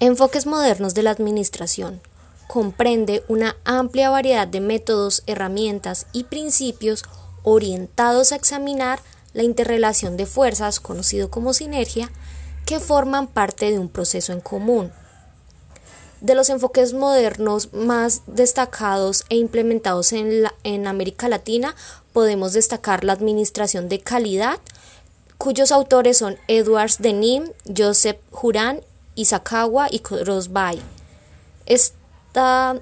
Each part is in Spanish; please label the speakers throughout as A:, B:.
A: Enfoques modernos de la administración. Comprende una amplia variedad de métodos, herramientas y principios orientados a examinar la interrelación de fuerzas, conocido como sinergia, que forman parte de un proceso en común. De los enfoques modernos más destacados e implementados en, en América Latina, podemos destacar la administración de calidad, cuyos autores son Edwards Denim, Joseph Juran Isakawa y Crosby. Esta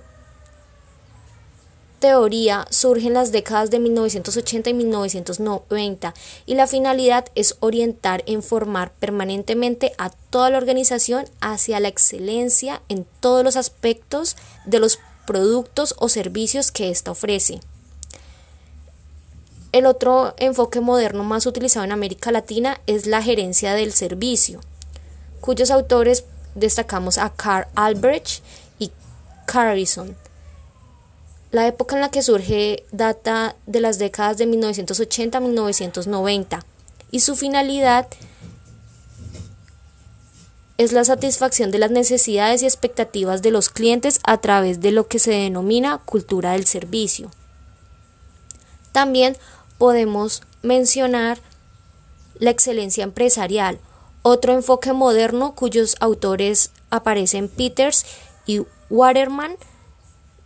A: teoría surge en las décadas de 1980 y 1990 y la finalidad es orientar e informar permanentemente a toda la organización hacia la excelencia en todos los aspectos de los productos o servicios que ésta ofrece. El otro enfoque moderno más utilizado en América Latina es la gerencia del servicio cuyos autores destacamos a Carl Albrecht y Carrison. La época en la que surge data de las décadas de 1980 a 1990 y su finalidad es la satisfacción de las necesidades y expectativas de los clientes a través de lo que se denomina cultura del servicio. También podemos mencionar la excelencia empresarial otro enfoque moderno cuyos autores aparecen Peters y Waterman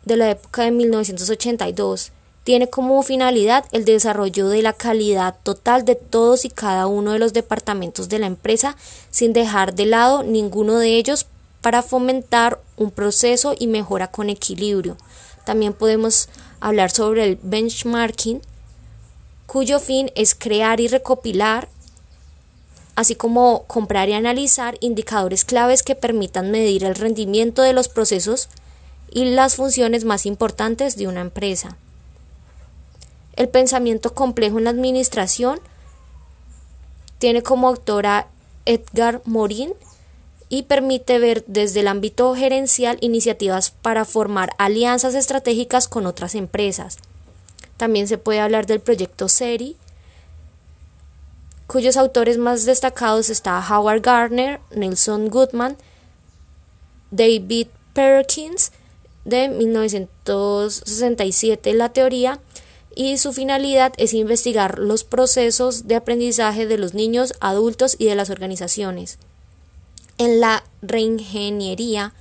A: de la época de 1982 tiene como finalidad el desarrollo de la calidad total de todos y cada uno de los departamentos de la empresa sin dejar de lado ninguno de ellos para fomentar un proceso y mejora con equilibrio. También podemos hablar sobre el benchmarking, cuyo fin es crear y recopilar así como comprar y analizar indicadores claves que permitan medir el rendimiento de los procesos y las funciones más importantes de una empresa. El pensamiento complejo en la administración tiene como autora Edgar Morin y permite ver desde el ámbito gerencial iniciativas para formar alianzas estratégicas con otras empresas. También se puede hablar del proyecto SERI, cuyos autores más destacados está Howard Gardner, Nelson Goodman, David Perkins de 1967 la teoría y su finalidad es investigar los procesos de aprendizaje de los niños, adultos y de las organizaciones. En la reingeniería,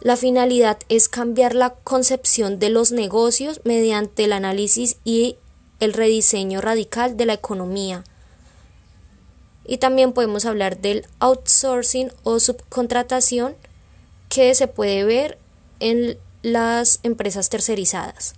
A: la finalidad es cambiar la concepción de los negocios mediante el análisis y el rediseño radical de la economía. Y también podemos hablar del outsourcing o subcontratación que se puede ver en las empresas tercerizadas.